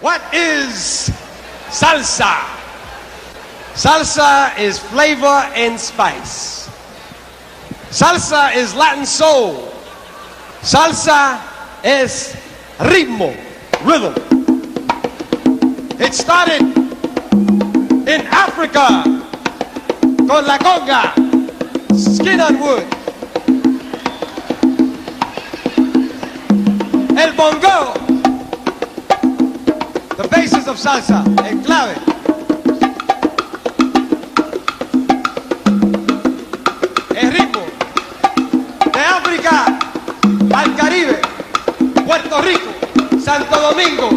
What is salsa? Salsa is flavor and spice. Salsa is Latin soul. Salsa is ritmo, rhythm. It started in Africa con la conga, skin on wood. Basis of salsa, el clave. El ritmo de África al Caribe, Puerto Rico, Santo Domingo,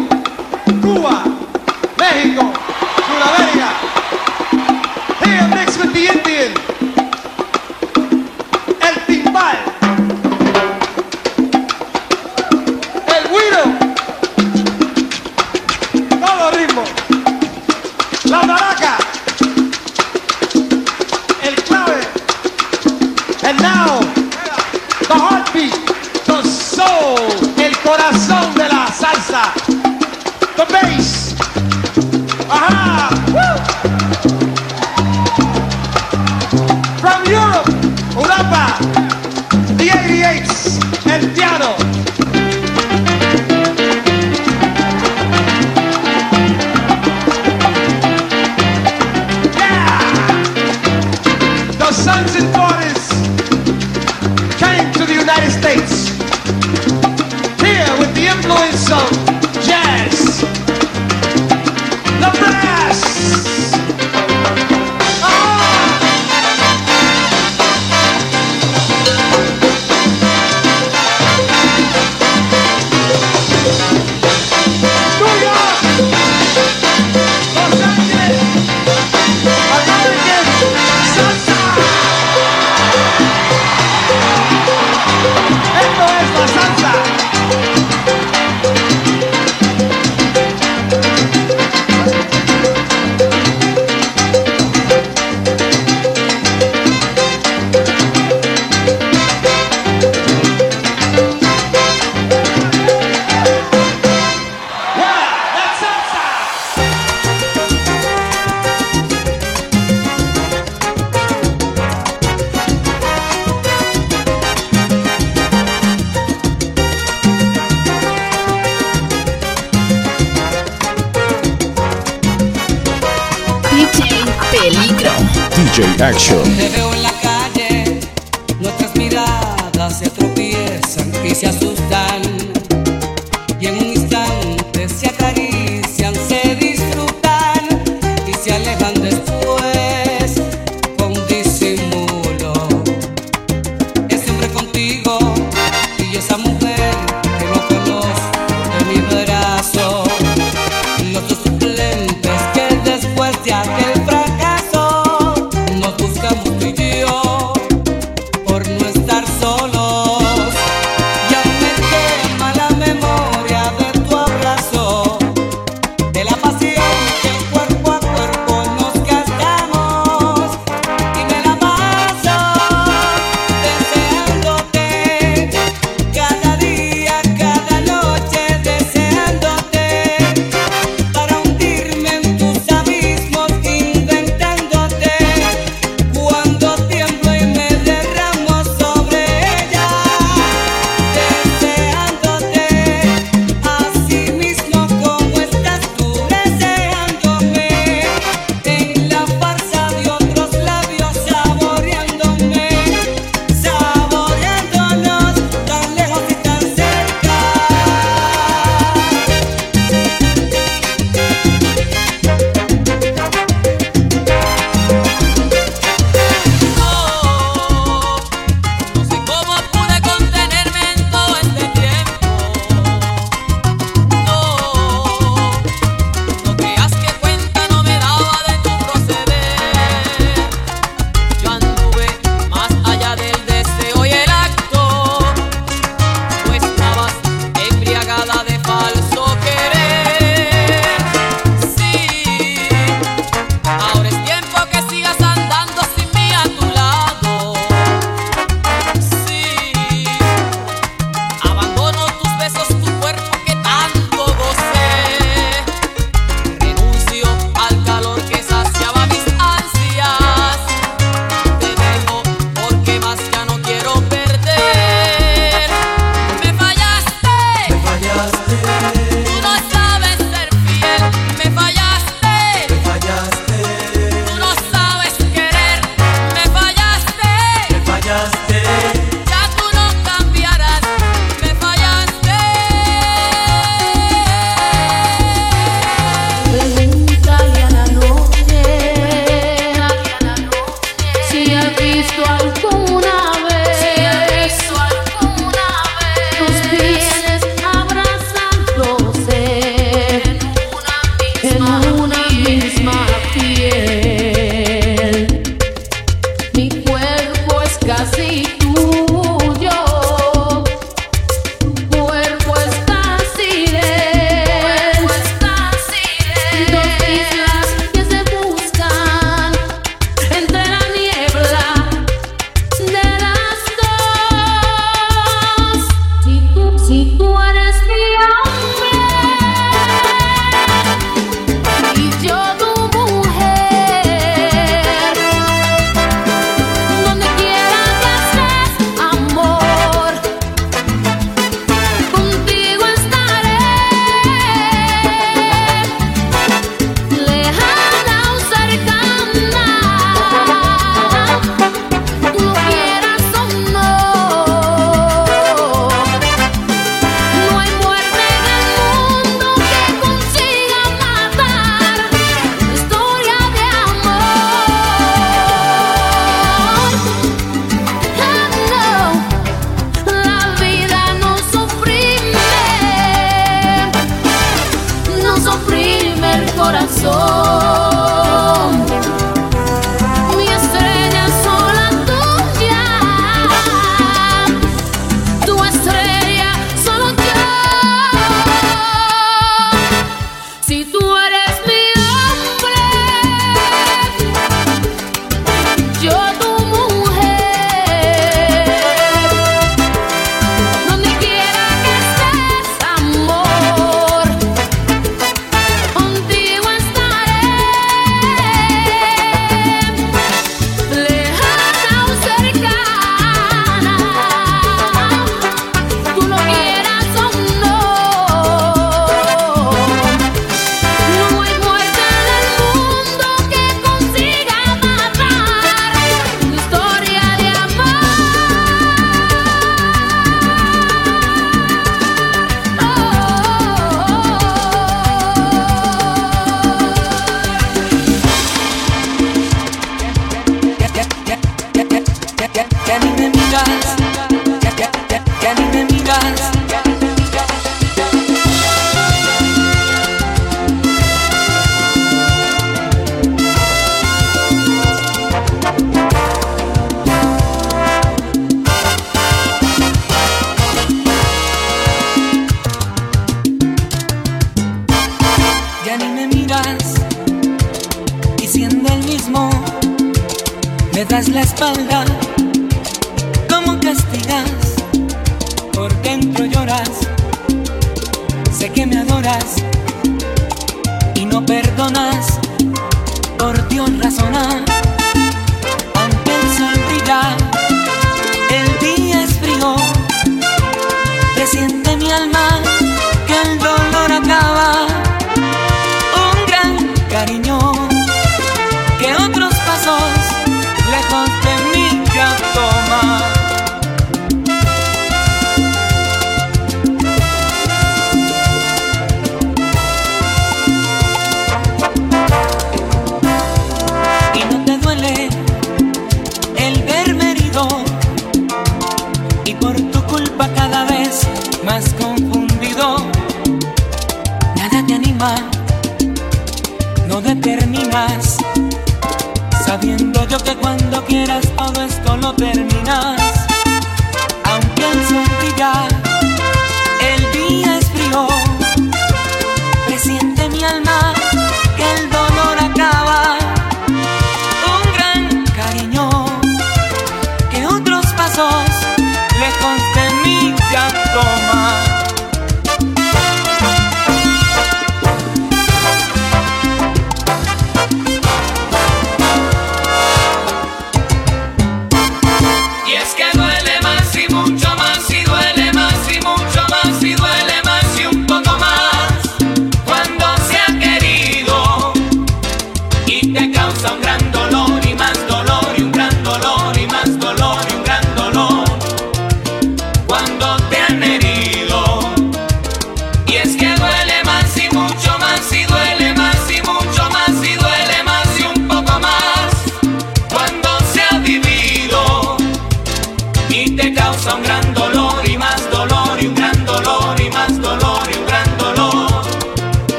después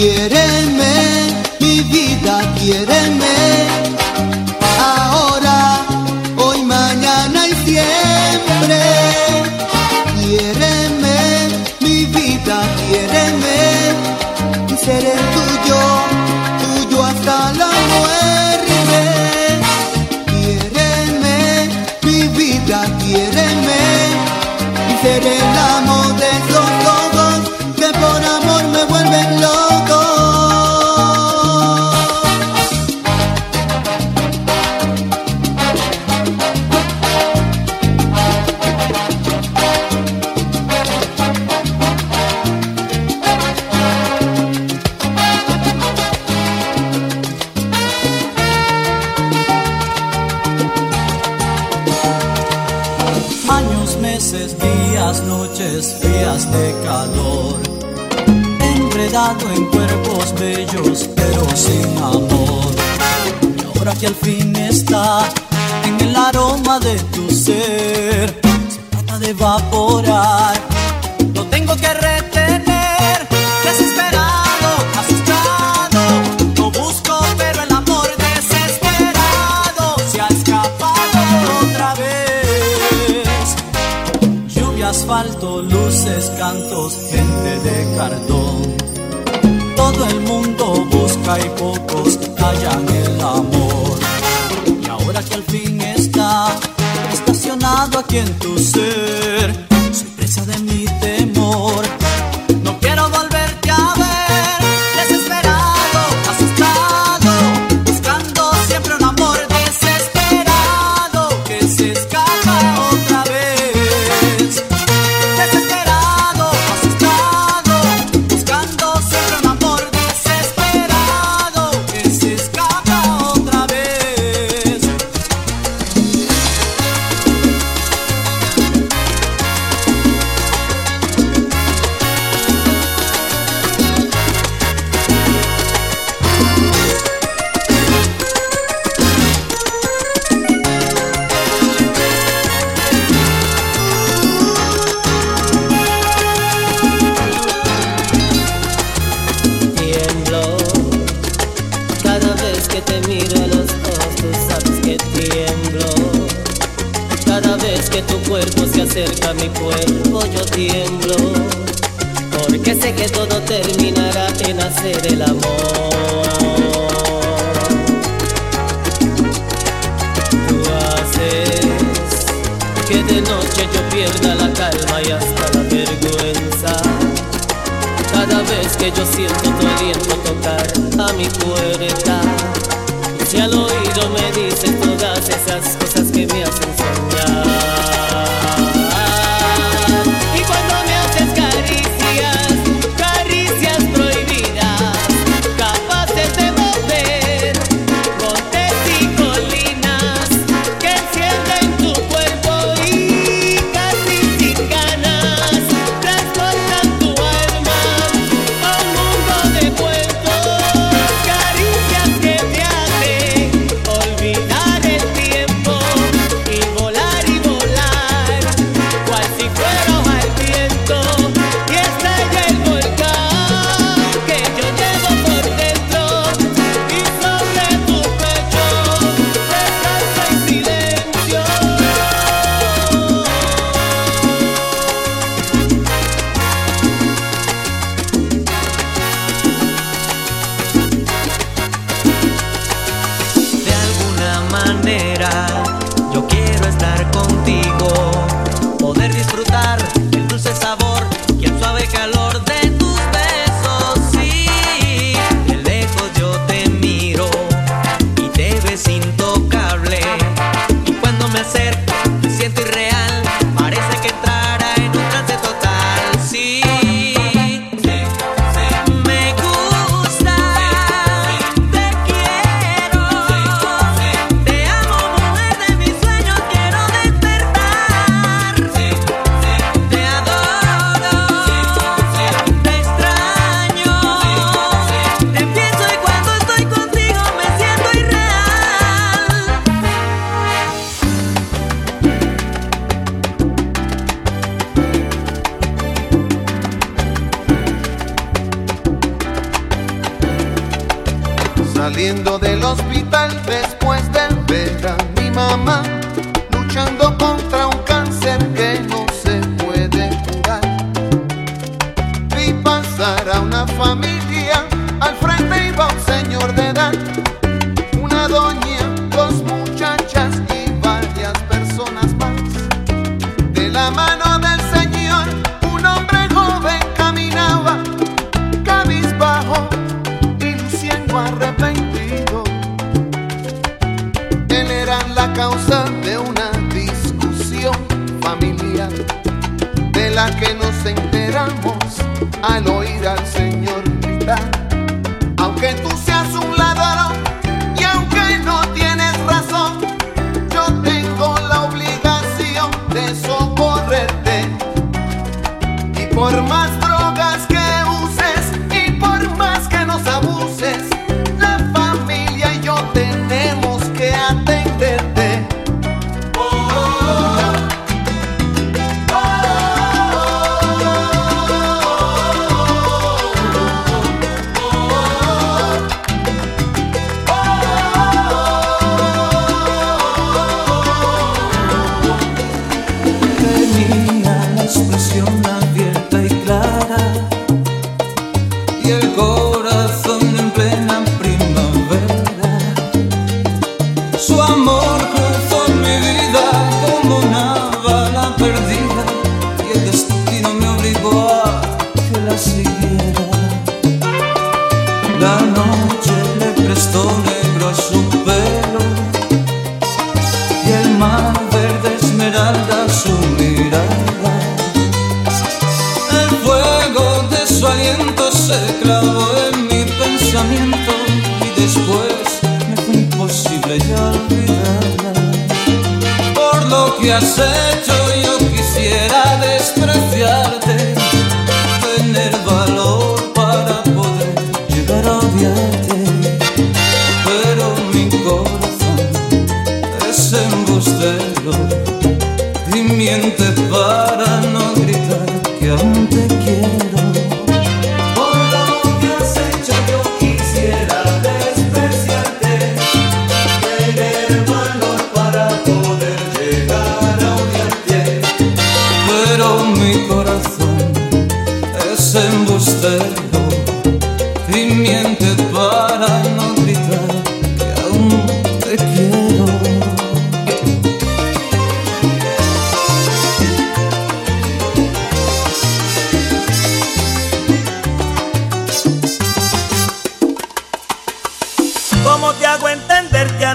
quiere días, noches frías de calor. Enredado en cuerpos bellos, pero sin amor. Y ahora que al fin está en el aroma de tu ser, se trata de evaporar luces, cantos, gente de cartón. Todo el mundo busca y pocos hallan el amor. Y ahora que al fin está estacionado aquí en tu ser tu cuerpo se acerca a mi cuerpo yo tiemblo Porque sé que todo terminará en hacer el amor que de noche yo pierda la calma y hasta la vergüenza. Cada vez que yo siento tu aliento tocar a mi puerta, ya lo acceito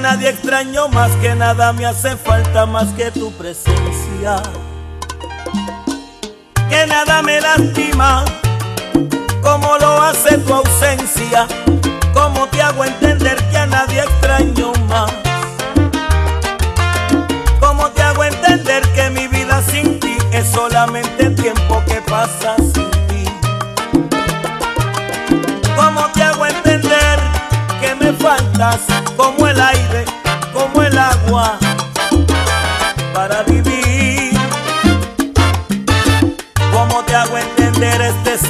nadie extraño, más que nada me hace falta más que tu presencia. Que nada me lastima, como lo hace tu ausencia, como te hago entender que a nadie extraño más. Como te hago entender que mi vida sin ti es solamente tiempo que pasa sin ti. Como te hago entender que me faltas.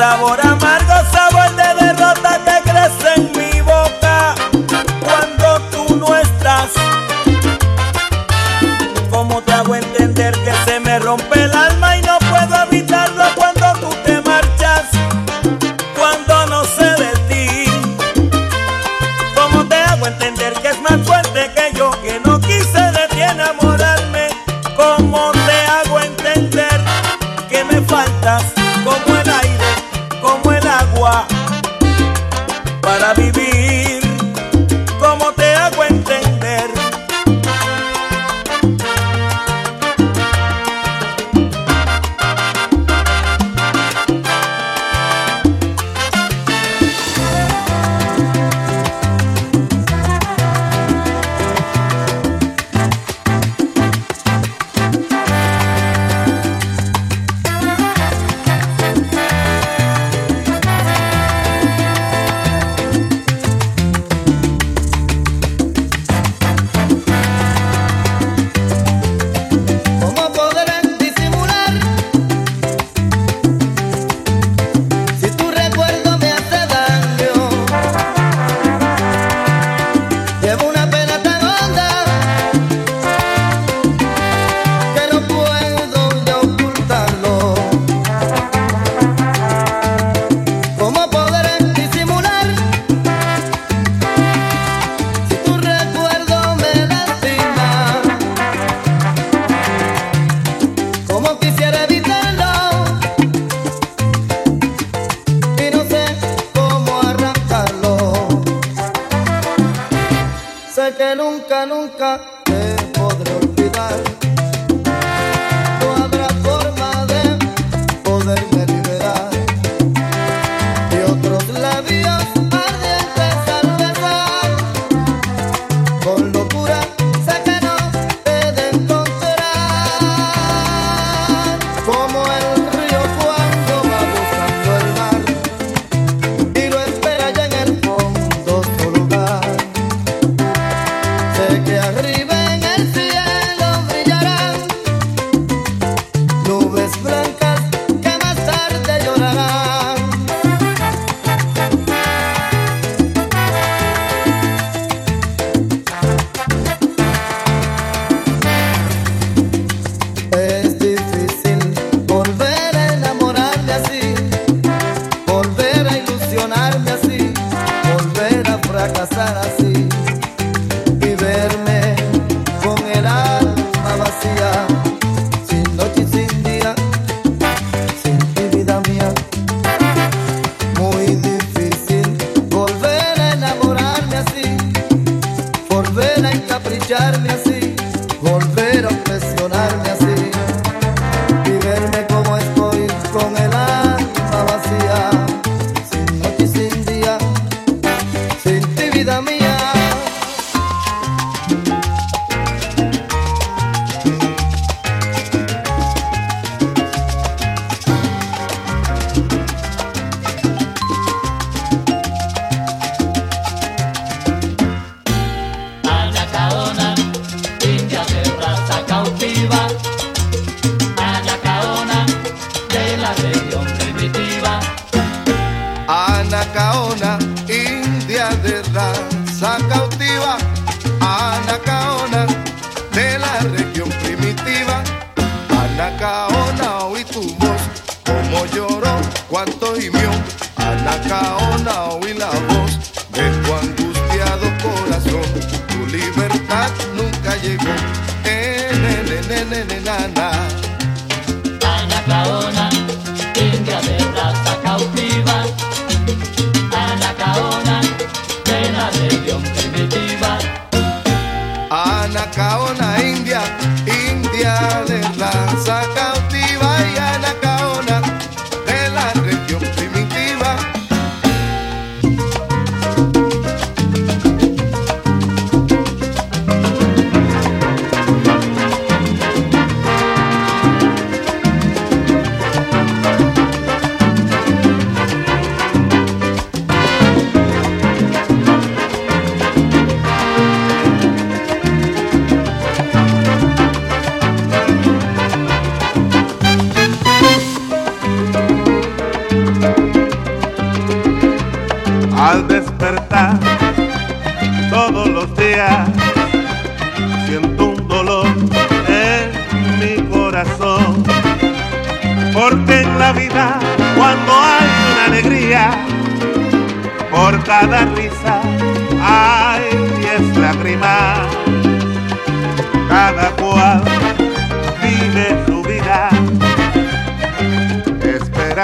sabor amargo, sabor de derrota que crece en mi boca cuando tú no estás. ¿Cómo te hago entender que se me rompe el alma? fracasar así.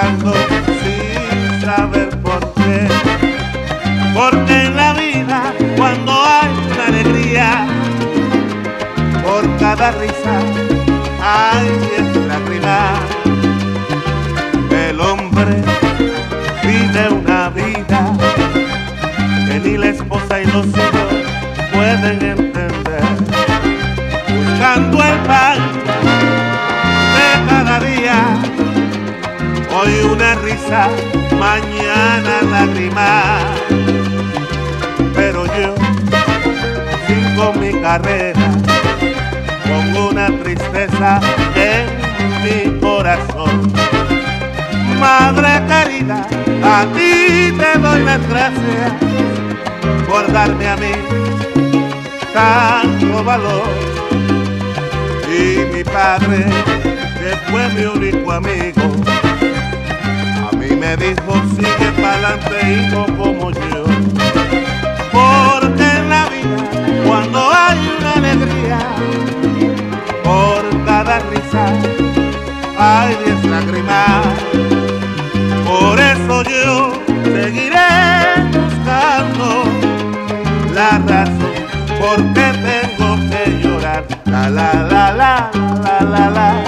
Esperando sin saber por qué. Porque en la vida, cuando hay una alegría, por cada risa hay diez lágrimas. El hombre vive una vida que ni la esposa y los hijos pueden entender. Buscando el pan hoy una risa, mañana lágrimas pero yo sigo mi carrera con una tristeza en mi corazón. Madre querida, a ti te doy las gracias por darme a mí tanto valor. Y mi padre, que fue mi único amigo, me dijo, sigue pa'lante hijo como yo. Porque en la vida, cuando hay una alegría, por cada risa hay diez lágrimas. Por eso yo seguiré buscando la razón, porque tengo que llorar. La la la la la la la,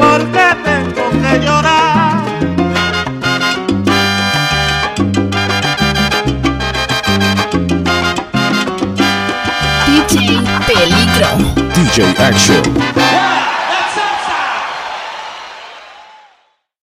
porque tengo que llorar. action.